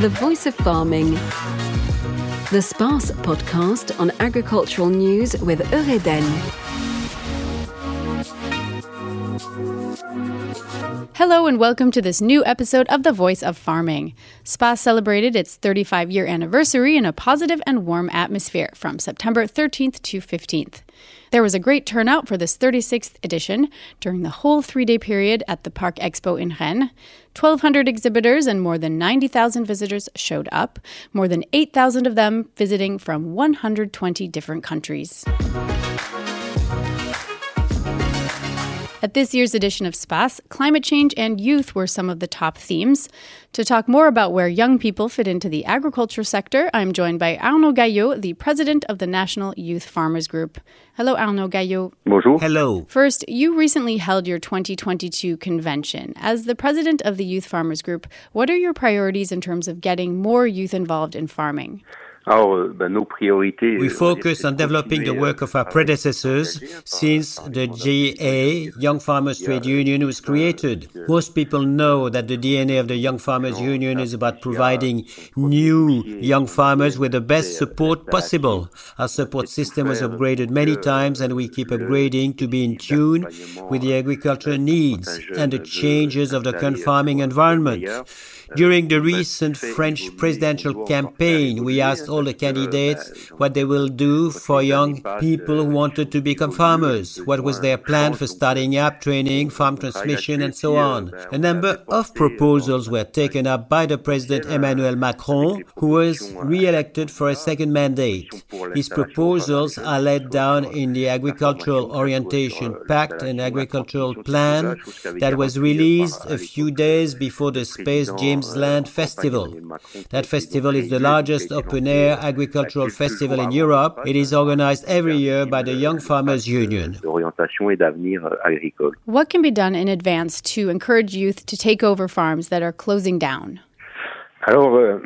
The Voice of Farming. The SPACE podcast on agricultural news with Eureden. Hello and welcome to this new episode of The Voice of Farming. SPACE celebrated its 35 year anniversary in a positive and warm atmosphere from September 13th to 15th. There was a great turnout for this 36th edition during the whole three day period at the Parc Expo in Rennes. 1,200 exhibitors and more than 90,000 visitors showed up, more than 8,000 of them visiting from 120 different countries. At this year's edition of SPACE, climate change and youth were some of the top themes. To talk more about where young people fit into the agriculture sector, I'm joined by Arnaud Gaillot, the president of the National Youth Farmers Group. Hello, Arnaud Gaillot. Bonjour. Hello. First, you recently held your 2022 convention. As the president of the Youth Farmers Group, what are your priorities in terms of getting more youth involved in farming? We focus on developing the work of our predecessors since the JA, Young Farmers Trade Union, was created. Most people know that the DNA of the Young Farmers Union is about providing new young farmers with the best support possible. Our support system was upgraded many times and we keep upgrading to be in tune with the agricultural needs and the changes of the current farming environment. During the recent French presidential campaign, we asked all the candidates what they will do for young people who wanted to become farmers, what was their plan for starting up, training, farm transmission, and so on. A number of proposals were taken up by the President Emmanuel Macron, who was re-elected for a second mandate. His proposals are laid down in the Agricultural Orientation Pact and Agricultural Plan that was released a few days before the Space James Land Festival. That festival is the largest open air agricultural festival in Europe. It is organized every year by the Young Farmers Union. What can be done in advance to encourage youth to take over farms that are closing down? Euh,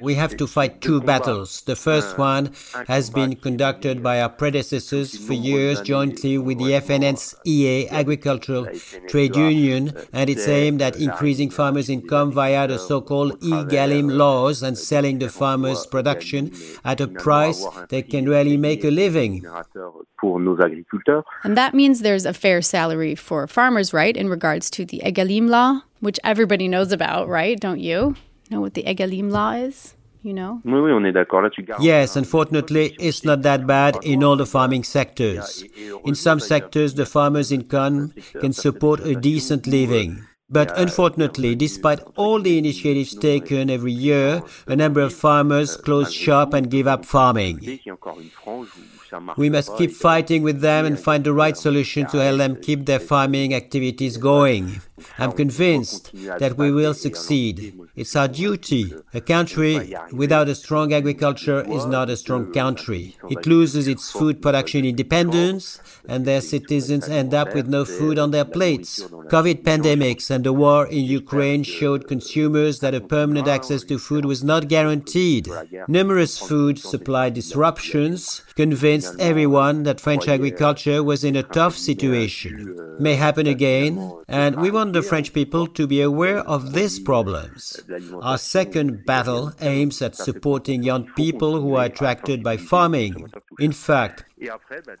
we have to fight two battles. The first one has been conducted by our predecessors for years jointly with the FNSEA Agricultural Trade Union, and it's aimed at increasing farmers' income via the so-called EGalim laws and selling the farmers' production at a price they can really make a living. And that means there's a fair salary for farmers, right, in regards to the EGalim law, which everybody knows about, right? Don't you? Know what the EGalim law is? You know? Yes, unfortunately, it's not that bad in all the farming sectors. In some sectors, the farmer's in income can support a decent living. But unfortunately, despite all the initiatives taken every year, a number of farmers close shop and give up farming. We must keep fighting with them and find the right solution to help them keep their farming activities going. I'm convinced that we will succeed. It's our duty. A country without a strong agriculture is not a strong country. It loses its food production independence and their citizens end up with no food on their plates. COVID pandemics and the war in Ukraine showed consumers that a permanent access to food was not guaranteed. Numerous food supply disruptions convinced everyone that French agriculture was in a tough situation. May happen again, and we want the French people to be aware of these problems. Our second battle aims at supporting young people who are attracted by farming. In fact,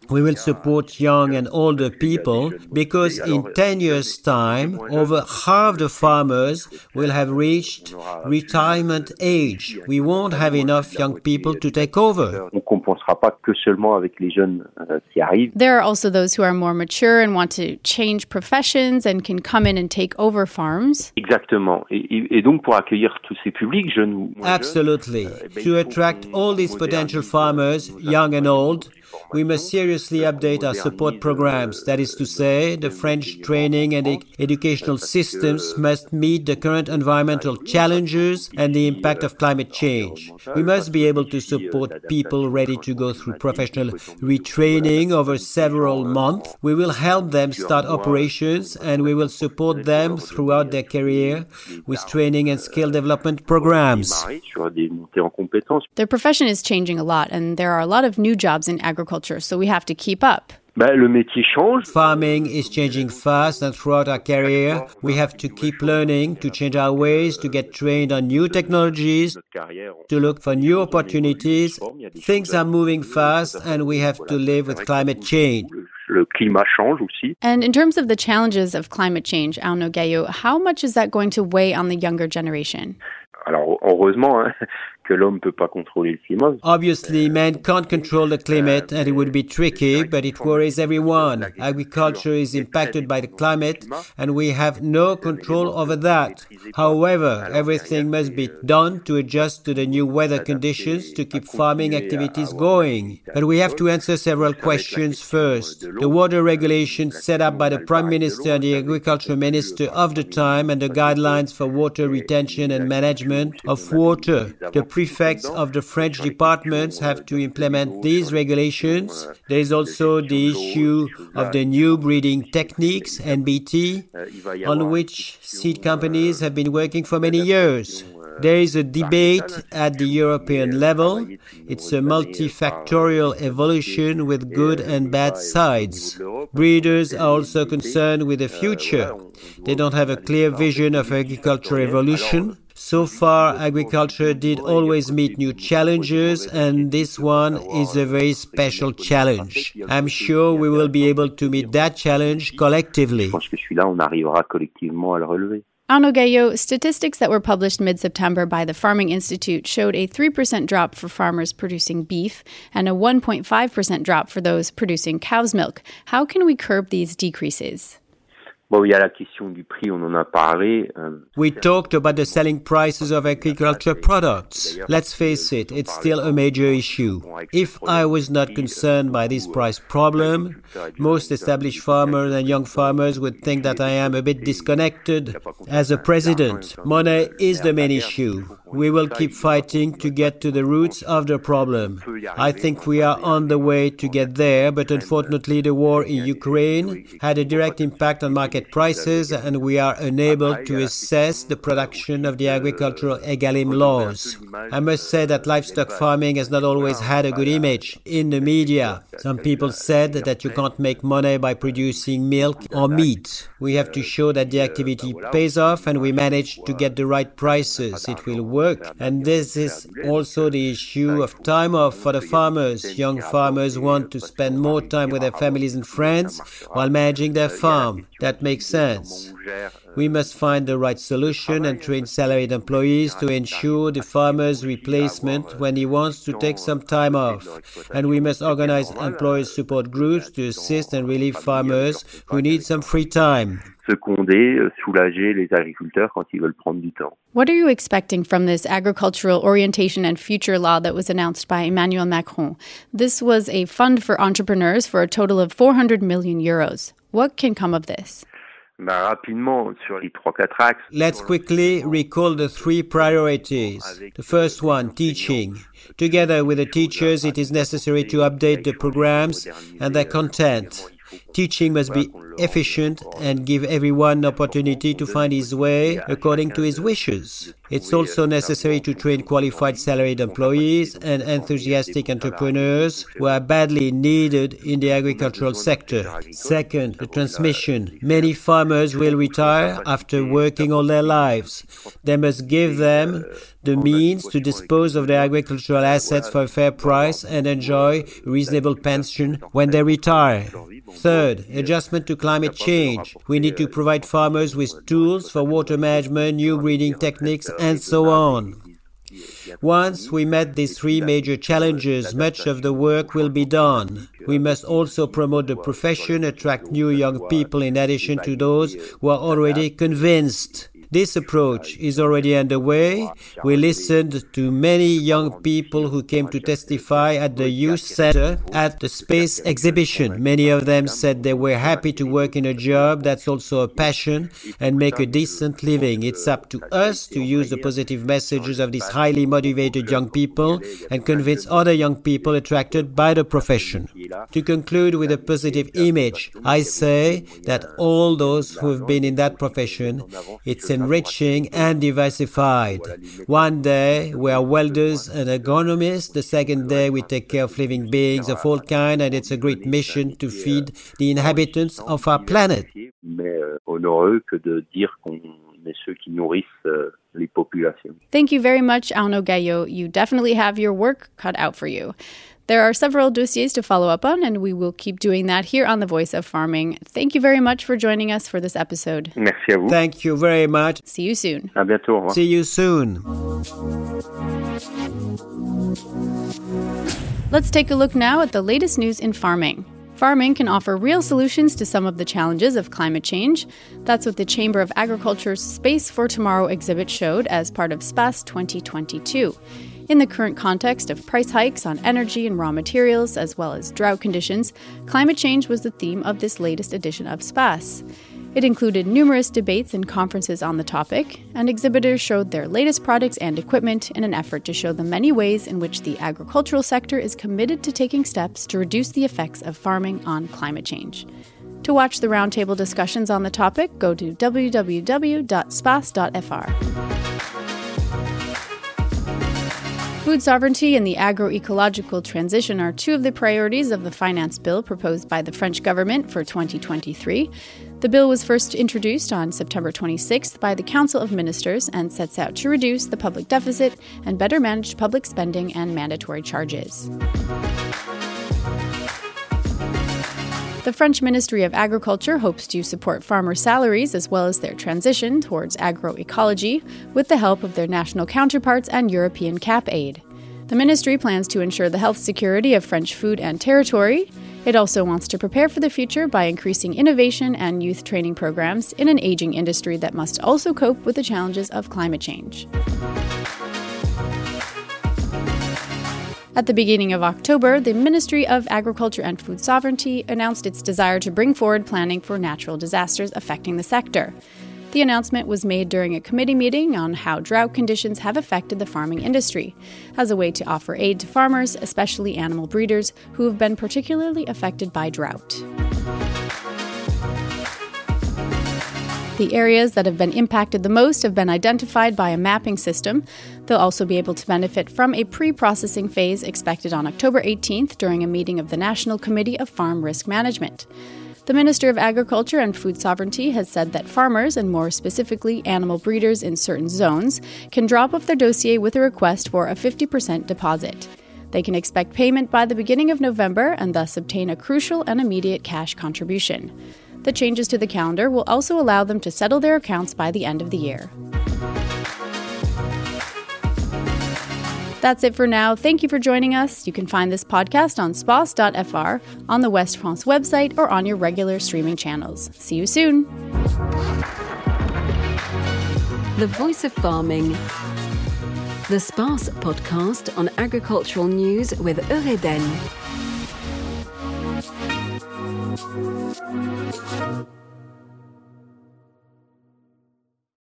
we will support young and older people because in 10 years' time, over half the farmers will have reached retirement age. We won't have enough young people to take over. There are also those who are more mature and want to change professions and can come in and take over farms. Absolutely. To attract all these potential farmers, young and old, we must seriously update our support programs. That is to say, the French training and educational systems must meet the current environmental challenges and the impact of climate change. We must be able to support people ready to go through professional retraining over several months. We will help them start operations and we will support them throughout their career with training and skill development programs. Their profession is changing a lot and there are a lot of new jobs in agriculture, so we have to keep up. le métier change. Farming is changing fast and throughout our career, we have to keep learning, to change our ways, to get trained on new technologies, to look for new opportunities. Things are moving fast and we have to live with climate change. Le climat change aussi. And in terms of the challenges of climate change, Arnaud Gaillot, how much is that going to weigh on the younger generation? Alors heureusement, hein, que l'homme peut pas contrôler le climat. Obviously, man can't control the climate and it would be tricky, but it worries everyone. Agriculture is impacted by the climate and we have no control over that. However, everything must be done to adjust to the new weather conditions to keep farming activities going. But we have to answer several questions first. The water regulations set up by the Prime Minister and the Agriculture Minister of the time and the guidelines for water retention and management of water. The prefects of the French departments have to implement these regulations. There is also the issue of the new breeding techniques, NBT, on which seed companies have been working for many years. There is a debate at the European level. It's a multifactorial evolution with good and bad sides. Breeders are also concerned with the future. They don't have a clear vision of agricultural evolution. So far, agriculture did always meet new challenges, and this one is a very special challenge. I'm sure we will be able to meet that challenge collectively. Arnaud Gaillot, statistics that were published mid September by the Farming Institute showed a 3% drop for farmers producing beef and a 1.5% drop for those producing cow's milk. How can we curb these decreases? Bon, il y a la question du prix, on en a parlé. Euh, we talked about the selling prices of agriculture products. Let's face it, it's still a major issue. If I was not concerned by this price problem, most established farmers and young farmers would think that I am a bit disconnected. As a president, money is the main issue. We will keep fighting to get to the roots of the problem. I think we are on the way to get there, but unfortunately the war in Ukraine had a direct impact on market prices and we are unable to assess the production of the agricultural EGalim laws. I must say that livestock farming has not always had a good image in the media. Some people said that you can't make money by producing milk or meat. We have to show that the activity pays off and we manage to get the right prices. It will work. And this is also the issue of time off for the farmers. Young farmers want to spend more time with their families and friends while managing their farm. That makes makes sense. We must find the right solution and train salaried employees to ensure the farmer's replacement when he wants to take some time off. And we must organize employee support groups to assist and relieve farmers who need some free time. seconder, euh, soulager les agriculteurs quand ils veulent prendre du temps. What are you expecting from this agricultural orientation and future law that was announced by Emmanuel Macron? This was a fund for entrepreneurs for a total of 400 million euros. What can come of this? Let's quickly recall the three priorities. The first one, teaching. Together with the teachers, it is necessary to update the programs and their content. Teaching must be efficient and give everyone an opportunity to find his way according to his wishes. It's also necessary to train qualified salaried employees and enthusiastic entrepreneurs who are badly needed in the agricultural sector. Second, the transmission. Many farmers will retire after working all their lives. They must give them the means to dispose of their agricultural assets for a fair price and enjoy reasonable pension when they retire. Third, adjustment to climate change. We need to provide farmers with tools for water management, new breeding techniques, and so on. Once we met these three major challenges, much of the work will be done. We must also promote the profession, attract new young people in addition to those who are already convinced. This approach is already underway. We listened to many young people who came to testify at the youth center at the space exhibition. Many of them said they were happy to work in a job that's also a passion and make a decent living. It's up to us to use the positive messages of these highly motivated young people and convince other young people attracted by the profession. To conclude with a positive image, I say that all those who have been in that profession, it's an enriching and diversified. One day we are welders and agronomists, the second day we take care of living beings of all kinds, and it's a great mission to feed the inhabitants of our planet. Thank you very much, Arnaud Gaillot. You definitely have your work cut out for you. There are several dossiers to follow up on, and we will keep doing that here on The Voice of Farming. Thank you very much for joining us for this episode. Merci à vous. Thank you very much. See you soon. À bientôt. See you soon. Let's take a look now at the latest news in farming. Farming can offer real solutions to some of the challenges of climate change. That's what the Chamber of Agriculture's Space for Tomorrow exhibit showed as part of SPACE 2022. In the current context of price hikes on energy and raw materials, as well as drought conditions, climate change was the theme of this latest edition of SPACE. It included numerous debates and conferences on the topic, and exhibitors showed their latest products and equipment in an effort to show the many ways in which the agricultural sector is committed to taking steps to reduce the effects of farming on climate change. To watch the roundtable discussions on the topic, go to www.space.fr. Food sovereignty and the agroecological transition are two of the priorities of the finance bill proposed by the French government for 2023. The bill was first introduced on September 26th by the Council of Ministers and sets out to reduce the public deficit and better manage public spending and mandatory charges. The French Ministry of Agriculture hopes to support farmer salaries as well as their transition towards agroecology with the help of their national counterparts and European CAP aid. The ministry plans to ensure the health security of French food and territory. It also wants to prepare for the future by increasing innovation and youth training programs in an aging industry that must also cope with the challenges of climate change. At the beginning of October, the Ministry of Agriculture and Food Sovereignty announced its desire to bring forward planning for natural disasters affecting the sector. The announcement was made during a committee meeting on how drought conditions have affected the farming industry, as a way to offer aid to farmers, especially animal breeders, who have been particularly affected by drought. The areas that have been impacted the most have been identified by a mapping system. They'll also be able to benefit from a pre processing phase expected on October 18th during a meeting of the National Committee of Farm Risk Management. The Minister of Agriculture and Food Sovereignty has said that farmers, and more specifically animal breeders in certain zones, can drop off their dossier with a request for a 50% deposit. They can expect payment by the beginning of November and thus obtain a crucial and immediate cash contribution. The changes to the calendar will also allow them to settle their accounts by the end of the year. That's it for now. Thank you for joining us. You can find this podcast on space.fr, on the West France website, or on your regular streaming channels. See you soon. The Voice of Farming. The SPACE podcast on agricultural news with Eureden.